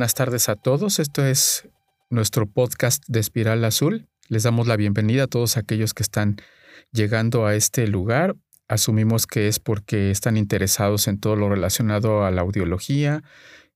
buenas tardes a todos. Esto es nuestro podcast de Espiral Azul. Les damos la bienvenida a todos aquellos que están llegando a este lugar. Asumimos que es porque están interesados en todo lo relacionado a la audiología,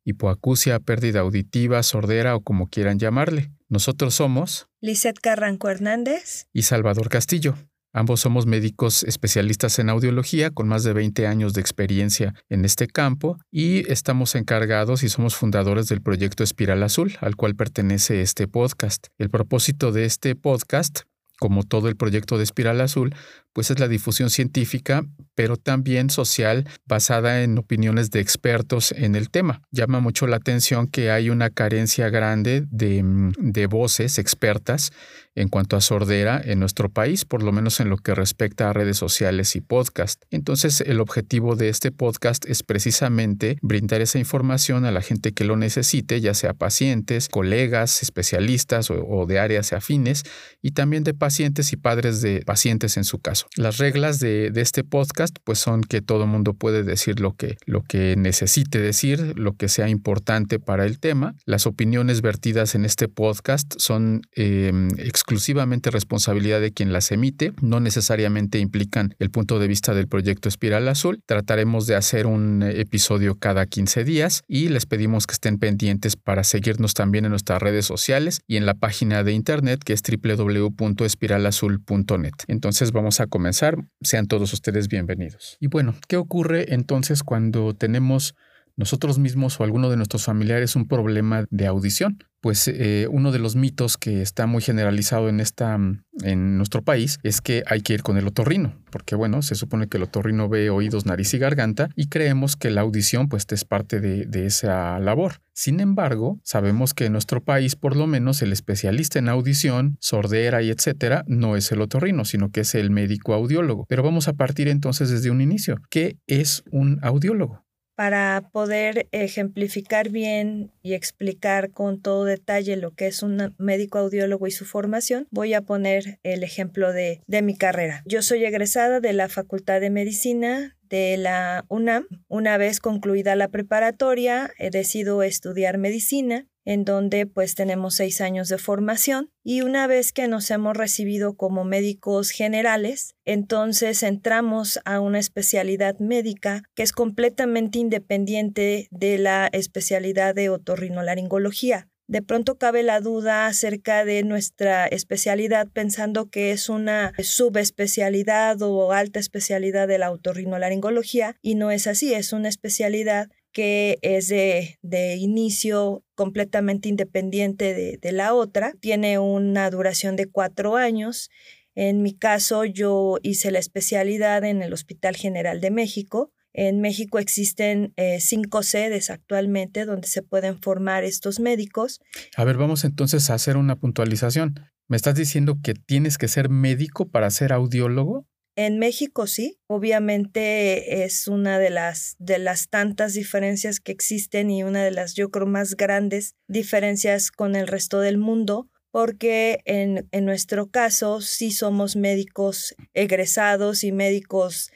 hipoacusia, pérdida auditiva, sordera o como quieran llamarle. Nosotros somos Lizeth Carranco Hernández. y Salvador Castillo. Ambos somos médicos especialistas en audiología con más de 20 años de experiencia en este campo y estamos encargados y somos fundadores del proyecto Espiral Azul, al cual pertenece este podcast. El propósito de este podcast, como todo el proyecto de Espiral Azul, pues es la difusión científica, pero también social, basada en opiniones de expertos en el tema. Llama mucho la atención que hay una carencia grande de, mm, de voces expertas en cuanto a sordera en nuestro país, por lo menos en lo que respecta a redes sociales y podcast. Entonces, el objetivo de este podcast es precisamente brindar esa información a la gente que lo necesite, ya sea pacientes, colegas, especialistas o, o de áreas afines, y también de pacientes y padres de pacientes en su caso. Las reglas de, este podcast pues son que todo mundo puede decir lo que, lo que necesite decir, lo que sea importante para el tema. Las opiniones vertidas en este podcast son eh, exclusivamente responsabilidad de quien las emite, no necesariamente implican el punto de vista del proyecto Espiral Azul. Trataremos de hacer un episodio cada 15 días y les pedimos que estén pendientes para seguirnos también en nuestras redes sociales y en la página de internet que es www.espiralazul.net. Entonces vamos a comenzar. Sean todos ustedes bienvenidos. Y bueno, ¿qué ocurre entonces cuando tenemos nosotros mismos o alguno de nuestros familiares un problema de audición? Pues eh, uno de los mitos que está muy generalizado en, esta, en nuestro país es que hay que ir con el otorrino, porque bueno, se supone que el otorrino ve oídos, nariz y garganta y creemos que la audición pues es parte de, de esa labor. Sin embargo, sabemos que en nuestro país por lo menos el especialista en audición, sordera y etcétera no es el otorrino, sino que es el médico audiólogo. Pero vamos a partir entonces desde un inicio. ¿Qué es un audiólogo? Para poder ejemplificar bien y explicar con todo detalle lo que es un médico audiólogo y su formación, voy a poner el ejemplo de, de mi carrera. Yo soy egresada de la Facultad de Medicina de la UNAM. Una vez concluida la preparatoria, he decidido estudiar medicina en donde pues tenemos seis años de formación y una vez que nos hemos recibido como médicos generales, entonces entramos a una especialidad médica que es completamente independiente de la especialidad de otorrinolaringología. De pronto cabe la duda acerca de nuestra especialidad pensando que es una subespecialidad o alta especialidad de la otorrinolaringología y no es así, es una especialidad que es de, de inicio completamente independiente de, de, la otra. Tiene una duración de cuatro años. En mi caso, yo hice la especialidad en el Hospital General de México. En México existen eh, cinco sedes actualmente donde se pueden formar estos médicos. A ver, vamos entonces a hacer una puntualización. ¿Me estás diciendo que tienes que ser médico para ser audiólogo? En México sí, obviamente es una de las, de las tantas diferencias que existen y una de las, yo creo, más grandes diferencias con el resto del mundo, porque en, en nuestro caso sí somos médicos egresados y médicos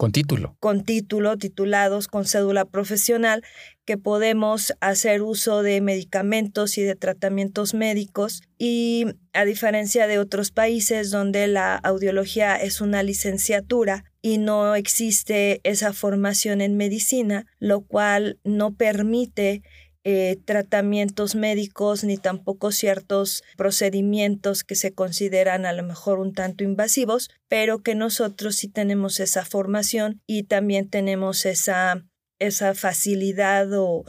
con título. Con título, titulados, con cédula profesional, que podemos hacer uso de medicamentos y de tratamientos médicos. Y a diferencia de otros países donde la audiología es una licenciatura y no existe esa formación en medicina, lo cual no permite eh, tratamientos médicos ni tampoco ciertos procedimientos que se consideran a lo mejor un tanto invasivos, pero que nosotros sí tenemos esa formación y también tenemos esa, esa facilidad o,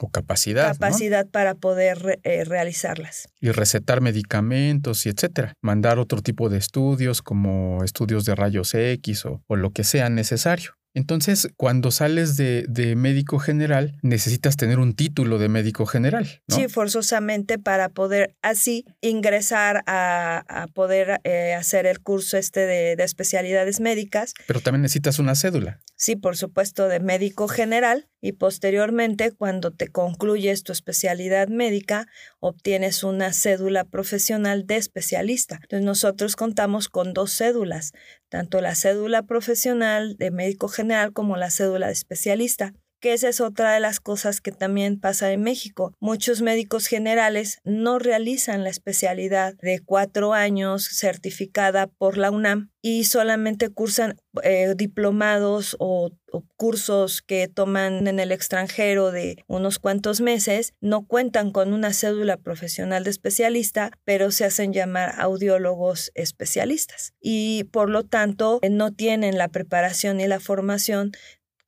o capacidad. Capacidad ¿no? para poder eh, realizarlas. Y recetar medicamentos y etcétera. Mandar otro tipo de estudios como estudios de rayos X o, o lo que sea necesario. Entonces, cuando sales de, de, médico general, necesitas tener un título de médico general. ¿no? Sí, forzosamente para poder así ingresar a, a poder eh, hacer el curso este de, de, especialidades médicas. Pero también necesitas una cédula. Sí, por supuesto, de médico general y posteriormente, cuando te concluyes tu especialidad médica, obtienes una cédula profesional de especialista. Entonces, nosotros contamos con dos cédulas, tanto la cédula profesional de médico general como la cédula de especialista que esa es otra de las cosas que también pasa en México. Muchos médicos generales no realizan la especialidad de cuatro años certificada por la UNAM y solamente cursan eh, diplomados o, cursos que toman en el extranjero de unos cuantos meses, no cuentan con una cédula profesional de especialista, pero se hacen llamar audiólogos especialistas y por lo tanto no tienen la preparación ni la formación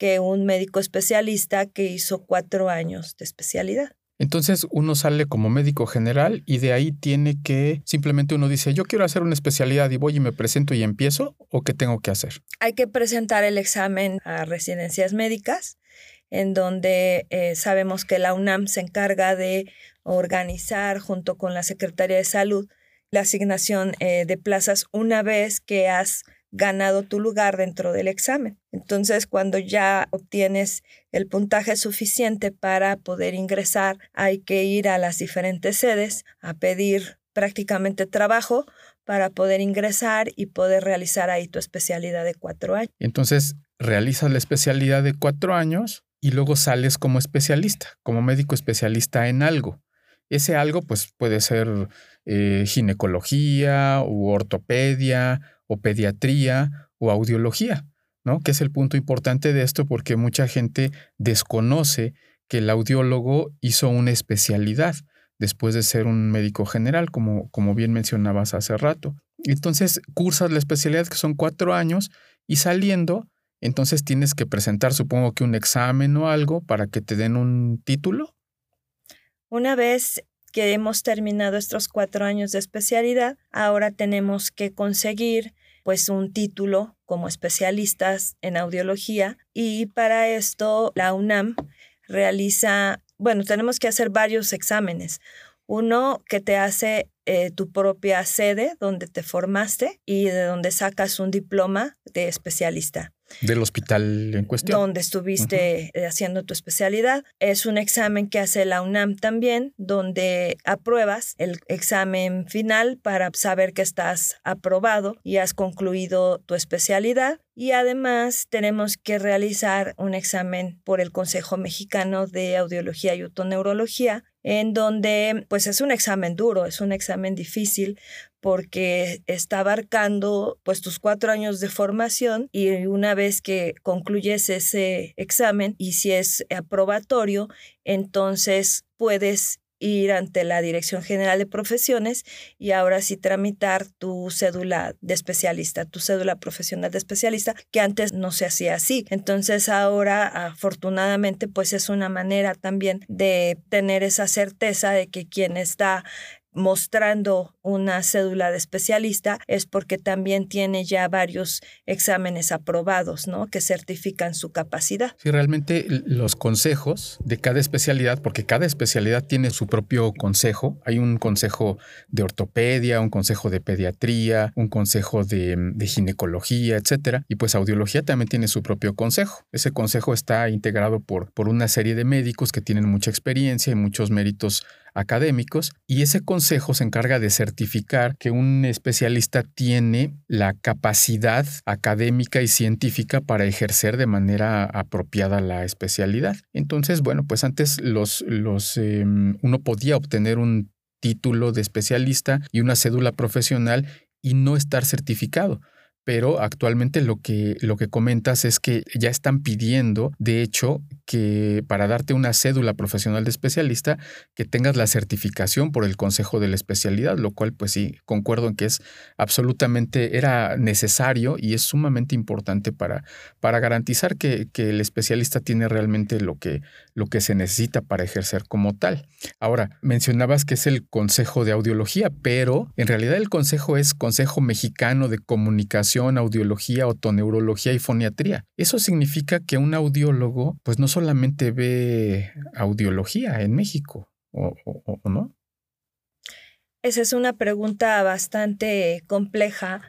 que un médico especialista que hizo cuatro años de especialidad. Entonces uno sale como médico general y de ahí tiene que simplemente uno dice, yo quiero hacer una especialidad y voy y me presento y empiezo o qué tengo que hacer. Hay que presentar el examen a residencias médicas en donde eh, sabemos que la UNAM se encarga de organizar junto con la Secretaría de Salud la asignación eh, de plazas una vez que has ganado tu lugar dentro del examen. Entonces, cuando ya obtienes el puntaje suficiente para poder ingresar, hay que ir a las diferentes sedes a pedir prácticamente trabajo para poder ingresar y poder realizar ahí tu especialidad de cuatro años. Entonces, realizas la especialidad de cuatro años y luego sales como especialista, como médico especialista en algo. Ese algo, pues puede ser eh, ginecología u ortopedia o pediatría o audiología, ¿no? Que es el punto importante de esto porque mucha gente desconoce que el audiólogo hizo una especialidad después de ser un médico general, como, como bien mencionabas hace rato. Entonces, cursas la especialidad que son cuatro años y saliendo, entonces tienes que presentar, supongo que un examen o algo para que te den un título. Una vez que hemos terminado estos cuatro años de especialidad, ahora tenemos que conseguir pues un título como especialistas en audiología y para esto la UNAM realiza, bueno, tenemos que hacer varios exámenes. Uno que te hace eh, tu propia sede donde te formaste y de donde sacas un diploma de especialista. Del hospital en cuestión. Donde estuviste eh, haciendo tu especialidad. Es un examen que hace la UNAM también, donde apruebas el examen final para saber que estás aprobado y has concluido tu especialidad. Y además tenemos que realizar un examen por el Consejo Mexicano de Audiología y Otoneurología, en donde pues es un examen duro, es un examen difícil porque está abarcando pues tus cuatro años de formación y una vez que concluyes ese examen y si es aprobatorio, entonces puedes ir ante la Dirección General de Profesiones y ahora sí tramitar tu cédula de especialista, tu cédula profesional de especialista, que antes no se hacía así. Entonces ahora, afortunadamente, pues es una manera también de tener esa certeza de que quien está mostrando una cédula de especialista es porque también tiene ya varios exámenes aprobados, ¿no? Que certifican su capacidad. Sí, realmente los consejos de cada especialidad, porque cada especialidad tiene su propio consejo. Hay un consejo de ortopedia, un consejo de pediatría, un consejo de, de ginecología, etcétera. Y pues audiología también tiene su propio consejo. Ese consejo está integrado por, por una serie de médicos que tienen mucha experiencia y muchos méritos académicos y ese consejo se encarga de certificar que un especialista tiene la capacidad académica y científica para ejercer de manera apropiada la especialidad. Entonces, bueno, pues antes los, los, em, uno podía obtener un título de especialista y una cédula profesional y no estar certificado pero actualmente lo que, lo que comentas es que ya están pidiendo, de hecho, que para darte una cédula profesional de especialista, que tengas la certificación por el Consejo de la Especialidad, lo cual pues sí, concuerdo en que es absolutamente, era necesario y es sumamente importante para, para garantizar que, que el especialista tiene realmente lo que, lo que se necesita para ejercer como tal. Ahora, mencionabas que es el Consejo de Audiología, pero en realidad el Consejo es Consejo Mexicano de Comunicación audiología, otoneurología y foniatría. Eso significa que un audiólogo pues no solamente ve audiología en México, ¿o, o no? Esa es una pregunta bastante compleja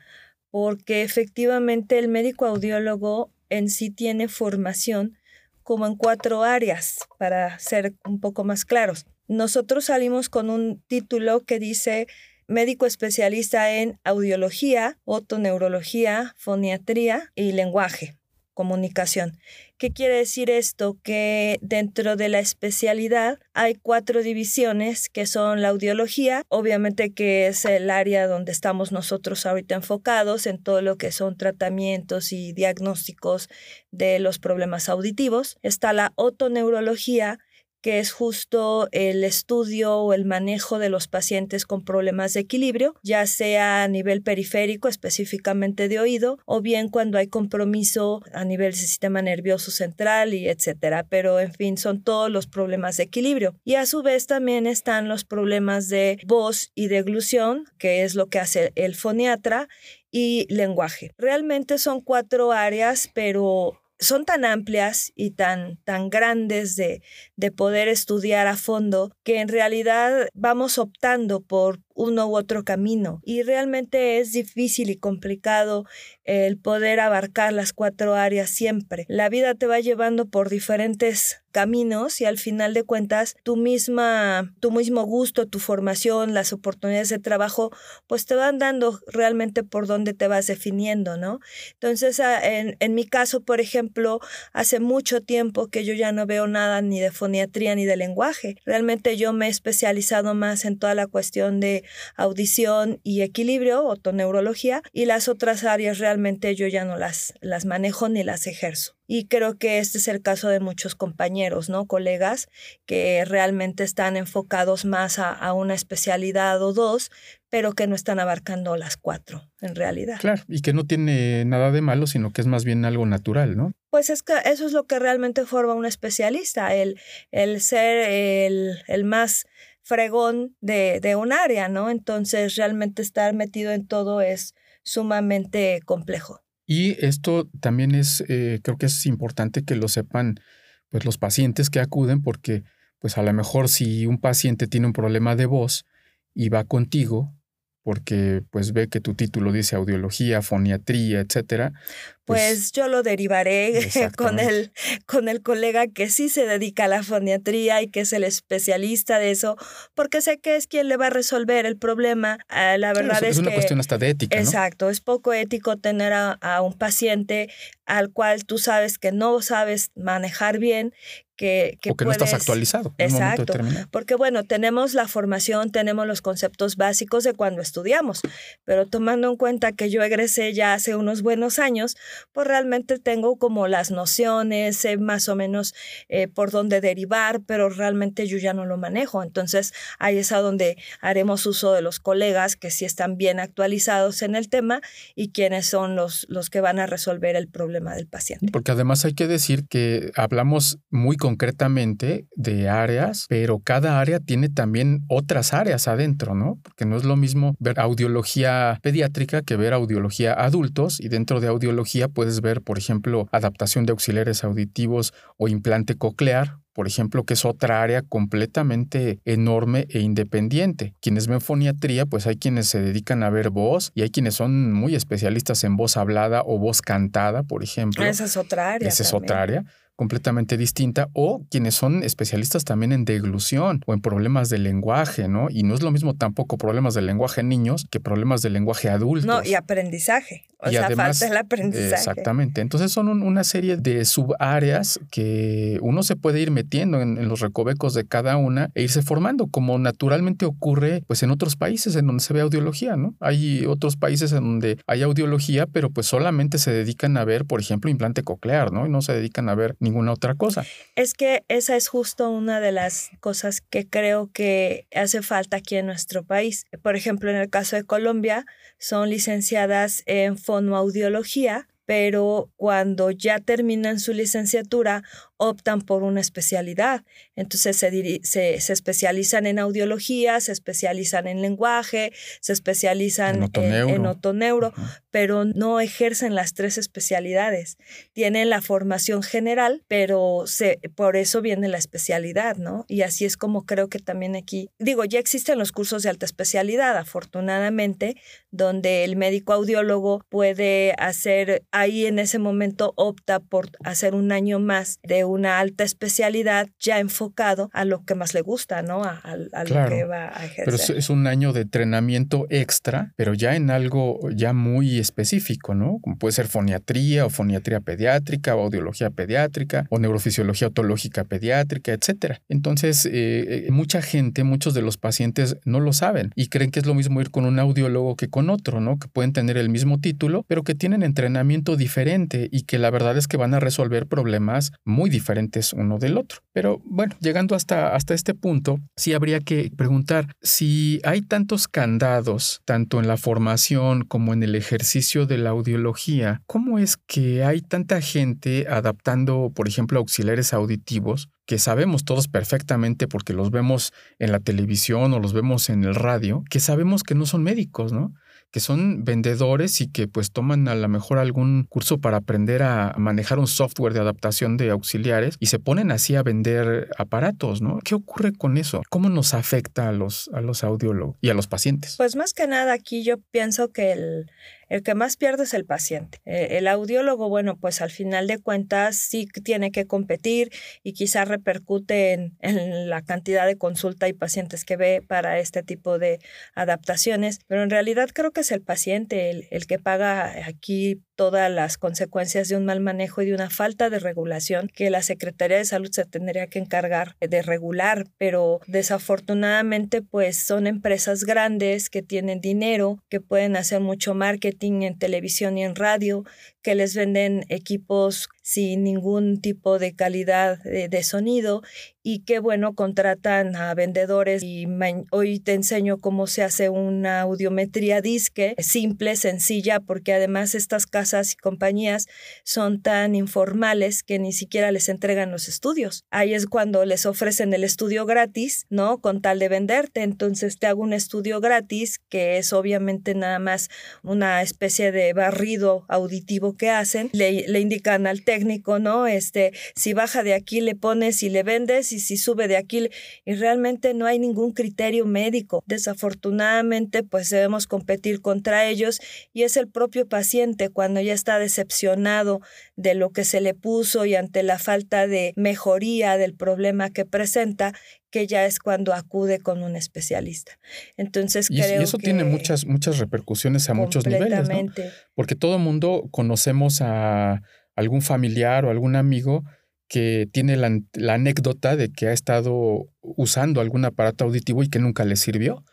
porque efectivamente el médico audiólogo en sí tiene formación como en cuatro áreas, para ser un poco más claros. Nosotros salimos con un título que dice médico especialista en audiología, otoneurología, foniatría y lenguaje, comunicación. ¿Qué quiere decir esto? Que dentro de la especialidad hay cuatro divisiones que son la audiología, obviamente que es el área donde estamos nosotros ahorita enfocados en todo lo que son tratamientos y diagnósticos de los problemas auditivos. Está la otoneurología, que es justo el estudio o el manejo de los pacientes con problemas de equilibrio, ya sea a nivel periférico, específicamente de oído, o bien cuando hay compromiso a nivel del sistema nervioso central y etcétera. Pero en fin, son todos los problemas de equilibrio. Y a su vez también están los problemas de voz y de glusión, que es lo que hace el foniatra, y lenguaje. Realmente son cuatro áreas, pero son tan amplias y tan, tan grandes de, de poder estudiar a fondo que en realidad vamos optando por uno u otro camino y realmente es difícil y complicado el poder abarcar las cuatro áreas siempre. La vida te va llevando por diferentes caminos y al final de cuentas tu misma tu mismo gusto, tu formación, las oportunidades de trabajo pues te van dando realmente por dónde te vas definiendo, ¿no? Entonces en, en mi caso, por ejemplo, hace mucho tiempo que yo ya no veo nada ni de foniatría ni de lenguaje. Realmente yo me he especializado más en toda la cuestión de audición y equilibrio, otoneurología, y las otras áreas realmente yo ya no las, las manejo ni las ejerzo. Y creo que este es el caso de muchos compañeros, ¿no? Colegas que realmente están enfocados más a, a, una especialidad o dos, pero que no están abarcando las cuatro en realidad. Claro, y que no tiene nada de malo, sino que es más bien algo natural, ¿no? Pues es que eso es lo que realmente forma un especialista, el, el ser el, el más fregón de, de un área, ¿no? Entonces realmente estar metido en todo es sumamente complejo. Y esto también es, eh, creo que es importante que lo sepan pues los pacientes que acuden porque pues a lo mejor si un paciente tiene un problema de voz y va contigo, porque pues ve que tu título dice audiología, foniatría, etcétera. Pues, pues yo lo derivaré con el, con el colega que sí se dedica a la foniatría y que es el especialista de eso, porque sé que es quien le va a resolver el problema. Ah, la verdad es, es, una cuestión hasta de ética. Exacto, es poco ético tener a, a un paciente al cual tú sabes que no sabes manejar bien, que, que, o que no estás actualizado. Exacto. Porque bueno, tenemos la formación, tenemos los conceptos básicos de cuando estudiamos, pero tomando en cuenta que yo egresé ya hace unos buenos años, pues realmente tengo como las nociones, sé más o menos eh, por dónde derivar, pero realmente yo ya no lo manejo. Entonces ahí es a donde haremos uso de los colegas que sí están bien actualizados en el tema y quienes son los, los que van a resolver el problema del paciente. Porque además hay que decir que hablamos muy concretamente de áreas, pero cada área tiene también otras áreas adentro, ¿no? Porque no es lo mismo ver audiología pediátrica que ver audiología adultos y dentro de audiología puedes ver, por ejemplo, adaptación de auxiliares auditivos o implante coclear por ejemplo, que es otra área completamente enorme e independiente. Quienes ven foniatría, pues hay quienes se dedican a ver voz y hay quienes son muy especialistas en voz hablada o voz cantada, por ejemplo. Esa es otra área. Esa es otra área completamente distinta o quienes son especialistas también en deglución o en problemas de lenguaje, ¿no? Y no es lo mismo tampoco problemas de lenguaje en niños que problemas de lenguaje adultos. No, y aprendizaje. O sea, falta el aprendizaje. Exactamente. Entonces son una serie de subáreas que uno se puede ir metiendo en, en, los recovecos de cada una e irse formando, como naturalmente ocurre pues en otros países en donde se ve audiología, ¿no? Hay otros países en donde hay audiología, pero pues solamente se dedican a ver, por ejemplo, implante coclear, ¿no? Y no se dedican a ver ninguna otra cosa. Es que esa es justo una de las cosas que creo que hace falta aquí en nuestro país. Por ejemplo, en el caso de Colombia, son licenciadas en fonoaudiología, pero cuando ya terminan su licenciatura optan por una especialidad. Entonces se, se, especializan en audiología, se especializan en lenguaje, se especializan en otoneuro, pero no ejercen las tres especialidades. Tienen la formación general, pero se, por eso viene la especialidad, ¿no? Y así es como creo que también aquí, digo, ya existen los cursos de alta especialidad, afortunadamente, donde el médico audiólogo puede hacer, ahí en ese momento opta por hacer un año más de una alta especialidad ya enfocado a lo que más le gusta, ¿no? A, lo que va a ejercer. Pero es, un año de entrenamiento extra, pero ya en algo ya muy específico, ¿no? Como puede ser foniatría o foniatría pediátrica o audiología pediátrica o neurofisiología otológica pediátrica, etcétera. Entonces, eh, eh, mucha gente, muchos de los pacientes no lo saben y creen que es lo mismo ir con un audiólogo que con otro, ¿no? Que pueden tener el mismo título, pero que tienen entrenamiento diferente y que la verdad es que van a resolver problemas muy diferentes uno del otro. Pero bueno, llegando hasta, hasta este punto, sí habría que preguntar si hay tantos candados, tanto en la formación como en el ejercicio de la audiología, ¿cómo es que hay tanta gente adaptando, por ejemplo, auxiliares auditivos que sabemos todos perfectamente porque los vemos en la televisión o los vemos en el radio, que sabemos que no son médicos, ¿no? que son vendedores y que pues toman a lo mejor algún curso para aprender a manejar un software de adaptación de auxiliares y se ponen así a vender aparatos, ¿no? ¿Qué ocurre con eso? ¿Cómo nos afecta a los, a los audiólogos y a los pacientes? Pues más que nada aquí yo pienso que el, el que más pierde es el paciente. Eh, el audiólogo, bueno, pues al final de cuentas sí tiene que competir y quizás repercute en, en, la cantidad de consulta y pacientes que ve para este tipo de adaptaciones, pero en realidad creo que es el paciente el, el que paga aquí todas las consecuencias de un mal manejo y de una falta de regulación que la Secretaría de Salud se tendría que encargar de regular, pero desafortunadamente pues son empresas grandes que tienen dinero, que pueden hacer mucho en televisión y en radio, que les venden equipos sin ningún tipo de calidad de, sonido y que bueno, contratan a vendedores y hoy te enseño cómo se hace una audiometría disque, simple, sencilla, porque además estas casas y compañías son tan informales que ni siquiera les entregan los estudios. Ahí es cuando les ofrecen el estudio gratis, ¿no? Con tal de venderte. Entonces te hago un estudio gratis que es obviamente nada más una especie de barrido auditivo que hacen. Le, le indican al técnico, ¿no? Este, si baja de aquí le pones y le vendes y si sube de aquí y realmente no hay ningún criterio médico. Desafortunadamente, pues debemos competir contra ellos y es el propio paciente cuando ya está decepcionado de lo que se le puso y ante la falta de mejoría del problema que presenta, que ya es cuando acude con un especialista. Entonces y, creo y eso tiene muchas muchas repercusiones a muchos niveles, ¿no? Porque todo mundo conocemos a algún familiar o algún amigo que tiene la, anécdota de que ha estado usando algún aparato auditivo y que nunca le sirvió.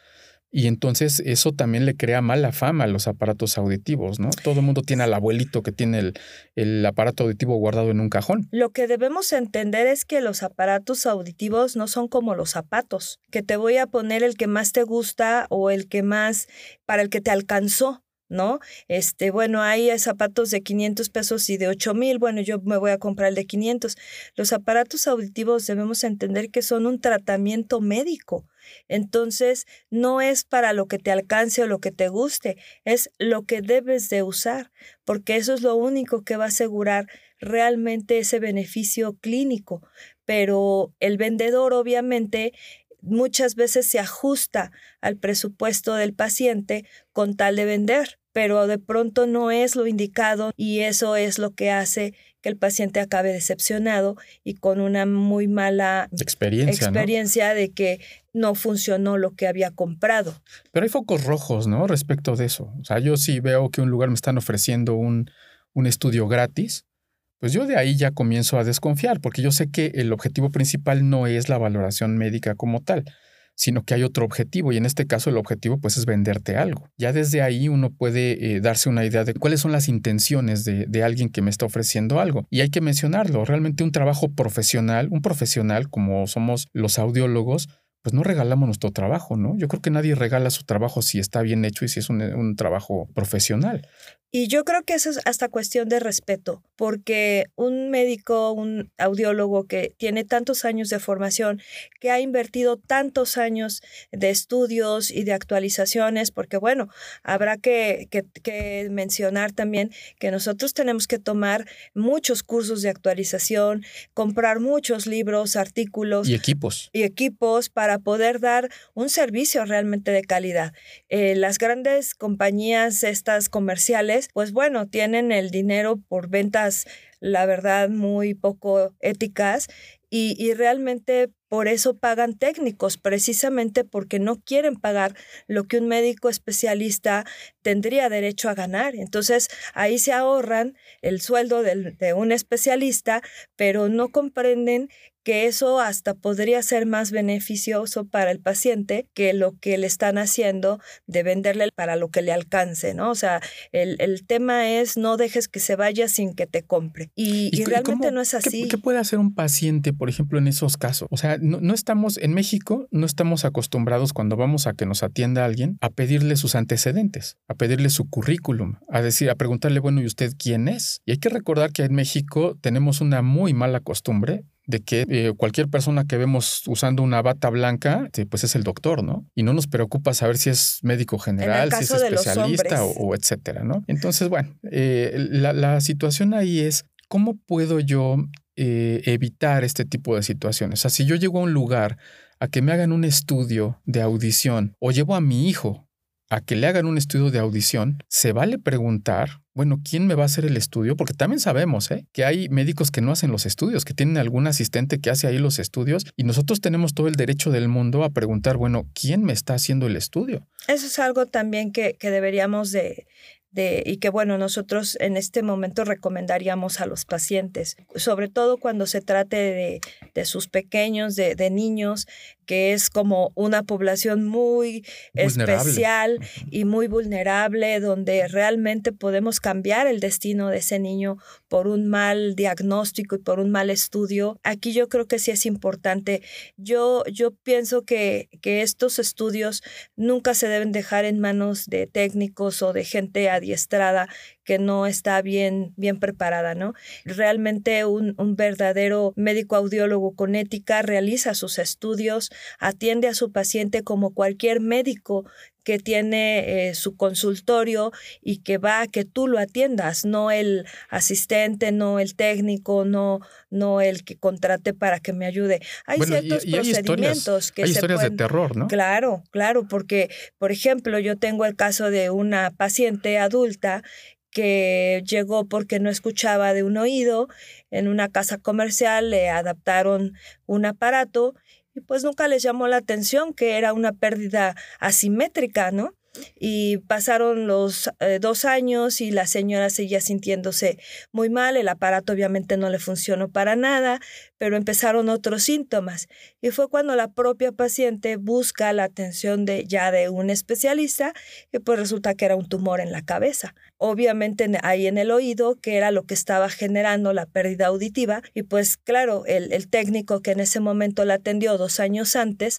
Y entonces eso también le crea mala fama a los aparatos auditivos, ¿no? Todo el mundo tiene al abuelito que tiene el, el, aparato auditivo guardado en un cajón. Lo que debemos entender es que los aparatos auditivos no son como los zapatos, que te voy a poner el que más te gusta o el que más para el que te alcanzó. ¿No? Este, bueno, hay zapatos de 500 pesos y de 8 mil, bueno, yo me voy a comprar el de 500. Los aparatos auditivos debemos entender que son un tratamiento médico. Entonces, no es para lo que te alcance o lo que te guste, es lo que debes de usar, porque eso es lo único que va a asegurar realmente ese beneficio clínico. Pero el vendedor, obviamente, muchas veces se ajusta al presupuesto del paciente con tal de vender pero de pronto no es lo indicado y eso es lo que hace que el paciente acabe decepcionado y con una muy mala experiencia, experiencia de que no funcionó lo que había comprado. Pero hay focos rojos, ¿no? Respecto de eso. O sea, yo sí veo que un lugar me están ofreciendo un, un estudio gratis, pues yo de ahí ya comienzo a desconfiar, porque yo sé que el objetivo principal no es la valoración médica como tal, sino que hay otro objetivo y en este caso el objetivo pues es venderte algo. Ya desde ahí uno puede eh, darse una idea de cuáles son las intenciones de, de, alguien que me está ofreciendo algo. Y hay que mencionarlo, realmente un trabajo profesional, un profesional como somos los audiólogos, pues no regalamos nuestro trabajo, ¿no? Yo creo que nadie regala su trabajo si está bien hecho y si es un, un trabajo profesional. Y yo creo que eso es hasta cuestión de respeto, porque un médico, un audiólogo que tiene tantos años de formación, que ha invertido tantos años de estudios y de actualizaciones, porque bueno, habrá que, que, mencionar también que nosotros tenemos que tomar muchos cursos de actualización, comprar muchos libros, artículos. Y equipos. Y equipos para poder dar un servicio realmente de calidad. Eh, las grandes compañías, estas comerciales, pues bueno, tienen el dinero por ventas, la verdad, muy poco éticas y, y, realmente por eso pagan técnicos, precisamente porque no quieren pagar lo que un médico especialista tendría derecho a ganar. Entonces ahí se ahorran el sueldo de un especialista, pero no comprenden que eso hasta podría ser más beneficioso para el paciente que lo que le están haciendo de venderle para lo que le alcance, ¿no? O sea, el, tema es no dejes que se vaya sin que te compre. Y, realmente no es así. ¿qué, puede hacer un paciente, por ejemplo, en esos casos? O sea, no, no, estamos, en México, no estamos acostumbrados cuando vamos a que nos atienda alguien a pedirle sus antecedentes, a pedirle su currículum, a decir, a preguntarle, bueno, ¿y usted quién es? Y hay que recordar que en México tenemos una muy mala costumbre de que eh, cualquier persona que vemos usando una bata blanca, pues es el doctor, ¿no? Y no nos preocupa saber si es médico general, si es especialista o, etcétera, ¿no? Entonces, bueno, eh, la, situación ahí es, ¿cómo puedo yo eh, evitar este tipo de situaciones? O sea, si yo llego a un lugar a que me hagan un estudio de audición o llevo a mi hijo a que le hagan un estudio de audición, se vale preguntar, bueno, ¿quién me va a hacer el estudio? Porque también sabemos ¿eh? que hay médicos que no hacen los estudios, que tienen algún asistente que hace ahí los estudios y nosotros tenemos todo el derecho del mundo a preguntar, bueno, ¿quién me está haciendo el estudio? Eso es algo también que, que deberíamos de, de, y que bueno, nosotros en este momento recomendaríamos a los pacientes, sobre todo cuando se trate de, de sus pequeños, de, de, niños, que es como una población muy especial y muy vulnerable, donde realmente podemos cambiar el destino de ese niño por un mal diagnóstico y por un mal estudio. Aquí yo creo que sí es importante. Yo, yo pienso que, que estos estudios nunca se deben dejar en manos de técnicos o de gente adiestrada que no está bien, bien preparada, ¿no? Realmente un, un verdadero médico audiólogo con ética realiza sus estudios, atiende a su paciente como cualquier médico que tiene eh, su consultorio y que va a que tú lo atiendas, no el asistente, no el técnico, no, no el que contrate para que me ayude. Hay ciertos procedimientos que hay historias de terror, ¿no? Claro, claro, porque, por ejemplo, yo tengo el caso de una paciente adulta que llegó porque no escuchaba de un oído, en una casa comercial le adaptaron un aparato y pues nunca les llamó la atención que era una pérdida asimétrica, ¿no? Y pasaron los eh, dos años y la señora seguía sintiéndose muy mal, el aparato obviamente no le funcionó para nada, pero empezaron otros síntomas. Y fue cuando la propia paciente busca la atención de ya de un especialista y pues resulta que era un tumor en la cabeza. Obviamente ahí en el oído, que era lo que estaba generando la pérdida auditiva. Y pues claro, el, el técnico que en ese momento la atendió dos años antes,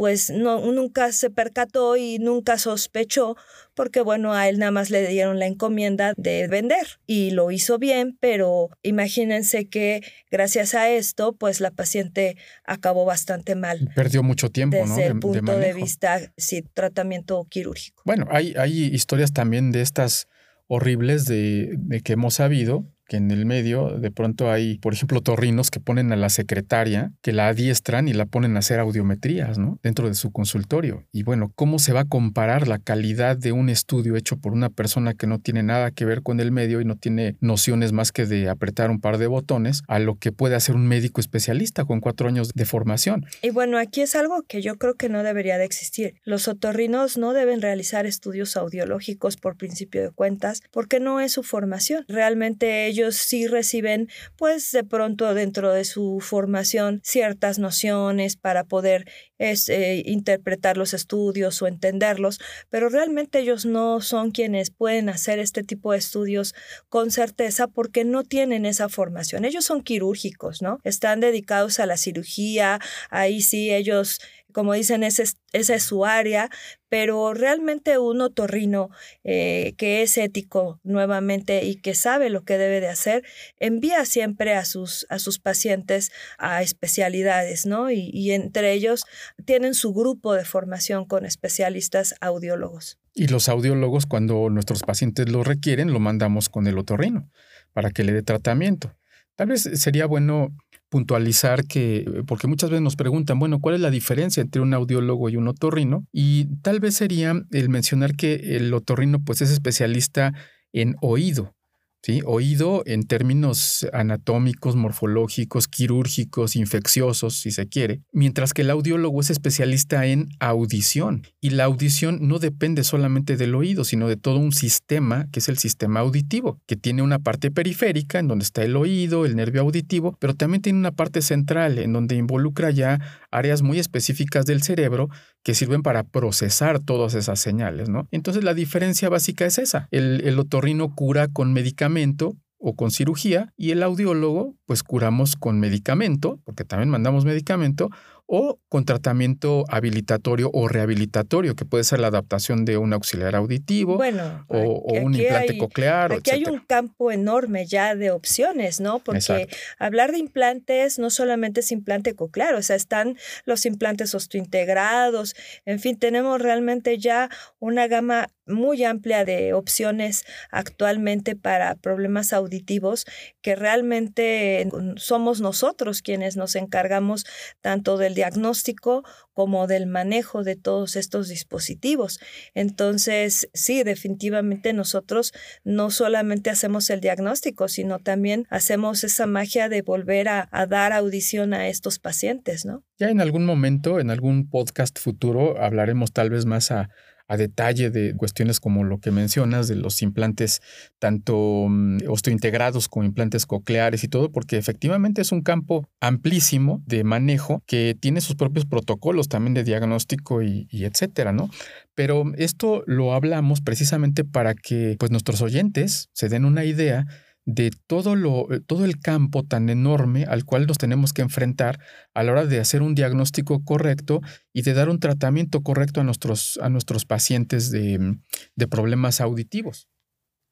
pues no, nunca se percató y nunca sospechó porque bueno, a él nada más le dieron la encomienda de vender y lo hizo bien, pero imagínense que gracias a esto, pues la paciente acabó bastante mal. Perdió mucho tiempo, desde ¿no? Desde el punto de, vista, sí, tratamiento quirúrgico. Bueno, hay, hay historias también de estas horribles de, de que hemos sabido que en el medio de pronto hay, por ejemplo, torrinos que ponen a la secretaria, que la adiestran y la ponen a hacer audiometrías, ¿no? Dentro de su consultorio. Y bueno, ¿cómo se va a comparar la calidad de un estudio hecho por una persona que no tiene nada que ver con el medio y no tiene nociones más que de apretar un par de botones a lo que puede hacer un médico especialista con cuatro años de formación? Y bueno, aquí es algo que yo creo que no debería de existir. Los otorrinos no deben realizar estudios audiológicos por principio de cuentas porque no es su formación. Realmente ellos ellos sí reciben, pues de pronto dentro de su formación, ciertas nociones para poder eh, interpretar los estudios o entenderlos, pero realmente ellos no son quienes pueden hacer este tipo de estudios con certeza porque no tienen esa formación. Ellos son quirúrgicos, ¿no? Están dedicados a la cirugía, ahí sí ellos como dicen, esa es, su área, pero realmente un otorrino eh, que es ético nuevamente y que sabe lo que debe de hacer, envía siempre a sus, a sus pacientes a especialidades, ¿no? Y, y entre ellos tienen su grupo de formación con especialistas audiólogos. Y los audiólogos, cuando nuestros pacientes lo requieren, lo mandamos con el otorrino para que le dé tratamiento. Tal vez sería bueno puntualizar que, porque muchas veces nos preguntan, bueno, ¿cuál es la diferencia entre un audiólogo y un otorrino? Y tal vez sería el mencionar que el otorrino pues es especialista en oído, ¿sí? Oído en términos anatómicos, morfológicos, quirúrgicos, infecciosos, si se quiere, mientras que el audiólogo es especialista en audición. Y la audición no depende solamente del oído, sino de todo un sistema, que es el sistema auditivo, que tiene una parte periférica, en donde está el oído, el nervio auditivo, pero también tiene una parte central, en donde involucra ya áreas muy específicas del cerebro que sirven para procesar todas esas señales, ¿no? Entonces la diferencia básica es esa. El, el otorrino cura con medicamento o con cirugía y el audiólogo pues curamos con medicamento, porque también mandamos medicamento, o con tratamiento habilitatorio o rehabilitatorio, que puede ser la adaptación de un auxiliar auditivo o, un implante coclear. Aquí hay un campo enorme ya de opciones, ¿no? Porque hablar de implantes no solamente es implante coclear, o sea, están los implantes osteointegrados, en fin, tenemos realmente ya una gama muy amplia de opciones actualmente para problemas auditivos que realmente somos nosotros quienes nos encargamos tanto del diagnóstico como del manejo de todos estos dispositivos. Entonces, sí, definitivamente nosotros no solamente hacemos el diagnóstico, sino también hacemos esa magia de volver a, dar audición a estos pacientes, ¿no? Ya en algún momento, en algún podcast futuro, hablaremos tal vez más a a detalle de cuestiones como lo que mencionas de los implantes tanto mm, osteointegrados como implantes cocleares y todo, porque efectivamente es un campo amplísimo de manejo que tiene sus propios protocolos también de diagnóstico y, y etcétera, ¿no? Pero esto lo hablamos precisamente para que pues nuestros oyentes se den una idea de todo, lo, eh, todo el campo tan enorme al cual nos tenemos que enfrentar a la hora de hacer un diagnóstico correcto y de dar un tratamiento correcto a nuestros, a nuestros pacientes de, mm, de problemas auditivos.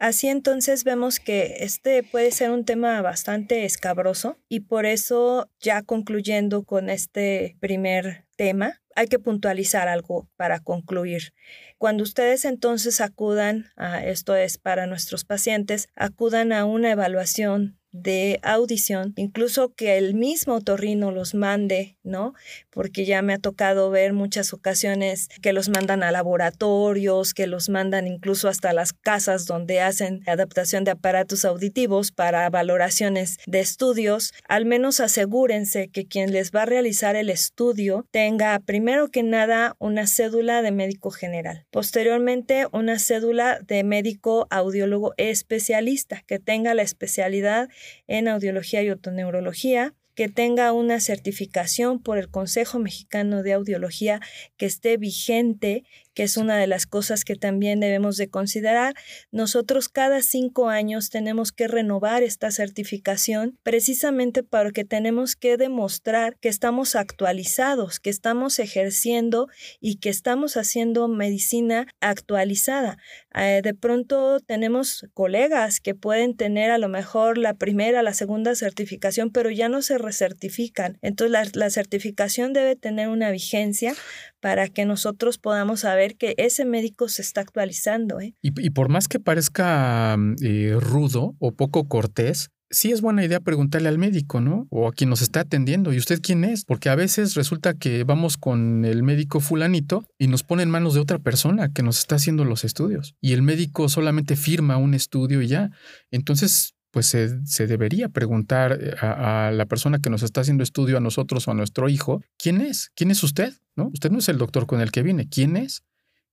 Así entonces vemos que este puede ser un tema bastante escabroso y por eso ya concluyendo con este primer tema, hay que puntualizar algo para concluir. Cuando ustedes entonces acudan, a, esto es para nuestros pacientes, acudan a una evaluación de audición, incluso que el mismo otorrino los mande, ¿no? Porque ya me ha tocado ver muchas ocasiones que los mandan a laboratorios, que los mandan incluso hasta las casas donde hacen adaptación de aparatos auditivos para valoraciones de estudios. Al menos asegúrense que quien les va a realizar el estudio tenga primero que nada una cédula de médico general, posteriormente una cédula de médico audiólogo especialista que tenga la especialidad en audiología y otoneurología, que tenga una certificación por el Consejo Mexicano de Audiología que esté vigente que es una de las cosas que también debemos de considerar. Nosotros cada cinco años tenemos que renovar esta certificación precisamente porque tenemos que demostrar que estamos actualizados, que estamos ejerciendo y que estamos haciendo medicina actualizada. Eh, de pronto tenemos colegas que pueden tener a lo mejor la primera, la segunda certificación, pero ya no se recertifican. Entonces la, la certificación debe tener una vigencia para que nosotros podamos saber que ese médico se está actualizando. ¿eh? Y, por más que parezca mm, eh, rudo o poco cortés, sí es buena idea preguntarle al médico, ¿no? O a quien nos está atendiendo. ¿Y usted quién es? Porque a veces resulta que vamos con el médico fulanito y nos pone en manos de otra persona que nos está haciendo los estudios. Y el médico solamente firma un estudio y ya. Entonces, pues se, debería preguntar eh, a, la persona que nos está haciendo estudio, a nosotros o a nuestro hijo, ¿quién es? ¿Quién es usted? ¿No? Usted no es el doctor con el que viene. ¿Quién es?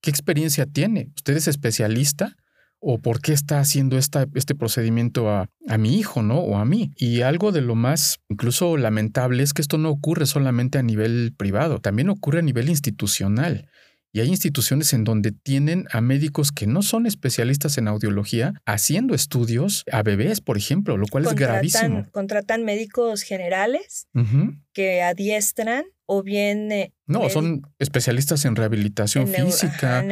¿Qué experiencia tiene? ¿Usted es especialista o por qué está haciendo esta, este procedimiento a, a, mi hijo, ¿no? O a mí. Y algo de lo más incluso lamentable es que esto no ocurre solamente a nivel privado, también ocurre a nivel institucional. Y hay instituciones en donde tienen a médicos que no son especialistas en audiología haciendo estudios a bebés, por ejemplo, lo cual es gravísimo. Contratan médicos generales que adiestran o bien... Eh, no, son especialistas en rehabilitación física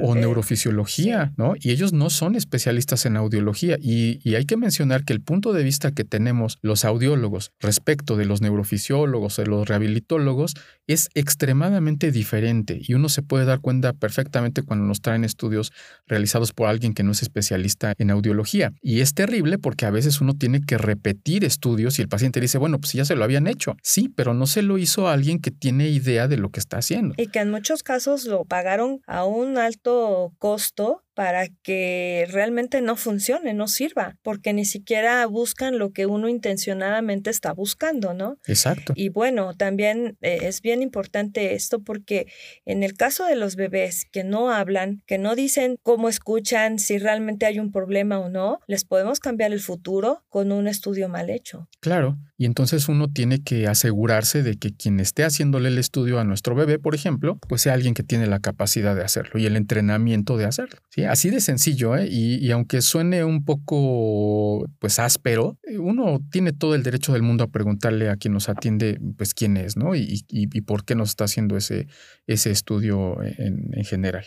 o neurofisiología, ¿no? Y ellos no son especialistas en audiología. Y, y, hay que mencionar que el punto de vista que tenemos los audiólogos respecto de los neurofisiólogos, de los rehabilitólogos, es extremadamente diferente. Y uno se puede dar cuenta perfectamente cuando nos traen estudios realizados por alguien que no es especialista en audiología. Y es terrible porque a veces uno tiene que repetir estudios y el paciente dice, bueno, pues ya se lo habían hecho. Sí, pero no se lo hizo alguien que tiene idea de lo que está haciendo. Y que en muchos casos lo pagaron a un alto costo para que realmente no funcione, no sirva, porque ni siquiera buscan lo que uno intencionadamente está buscando, ¿no? Exacto. Y bueno, también eh, es bien importante esto porque en el caso de los bebés que no hablan, que no dicen cómo escuchan, si realmente hay un problema o no, les podemos cambiar el futuro con un estudio mal hecho. Claro, y entonces uno tiene que asegurarse de que quien esté haciéndole el estudio a nuestro bebé, por ejemplo, pues sea alguien que tiene la capacidad de hacerlo y el entrenamiento de hacerlo. ¿sí? Así de sencillo, ¿eh? y, aunque suene un poco pues áspero, eh, uno tiene todo el derecho del mundo a preguntarle a quien nos atiende pues quién es, ¿no? Y, por qué nos está haciendo ese, ese estudio en, en general.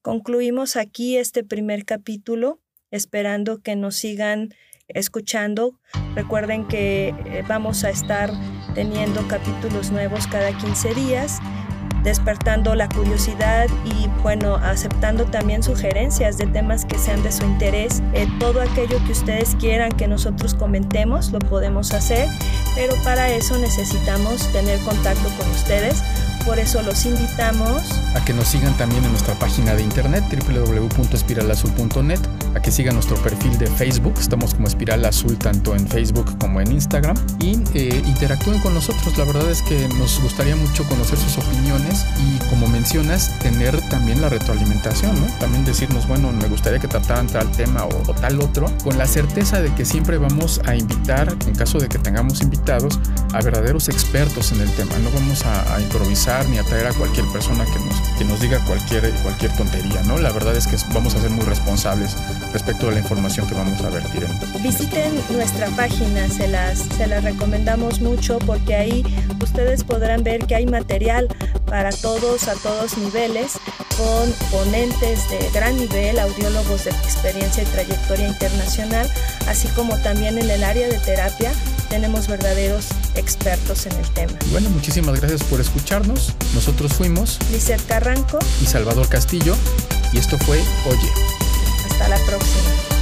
Concluimos aquí este primer capítulo, esperando que nos sigan escuchando. Recuerden que eh, vamos a estar teniendo capítulos nuevos cada 15 días despertando la curiosidad y bueno, aceptando también sugerencias de temas que sean de su interés. Eh, todo aquello que ustedes quieran que nosotros comentemos lo podemos hacer, pero para eso necesitamos tener contacto con ustedes. Por eso los invitamos a que nos sigan también en nuestra página de internet www.espiralazul.net, a que sigan nuestro perfil de Facebook, estamos como Espiral Azul tanto en Facebook como en Instagram y eh, interactúen con nosotros. La verdad es que nos gustaría mucho conocer sus opiniones y como mencionas, tener también la retroalimentación, ¿no? También decirnos, bueno, me gustaría que trataran tal tema o, tal otro, con la certeza de que siempre vamos a invitar, en caso de que tengamos invitados, a verdaderos expertos en el tema. No vamos a, improvisar ni a traer a cualquier persona que nos, que nos diga cualquier, cualquier tontería, ¿no? La verdad es que vamos a ser muy responsables respecto a la información que vamos a vertir. En... Visiten nuestra página, se las, se las recomendamos mucho porque ahí ustedes podrán ver que hay material para todos, a todos niveles, con ponentes de gran nivel, audiólogos de experiencia y trayectoria internacional, así como también en el área de terapia tenemos verdaderos expertos en el tema. Bueno, muchísimas gracias por escucharnos. Nosotros fuimos Lizeth Carranco y Salvador Castillo y esto fue Oye. Hasta la próxima.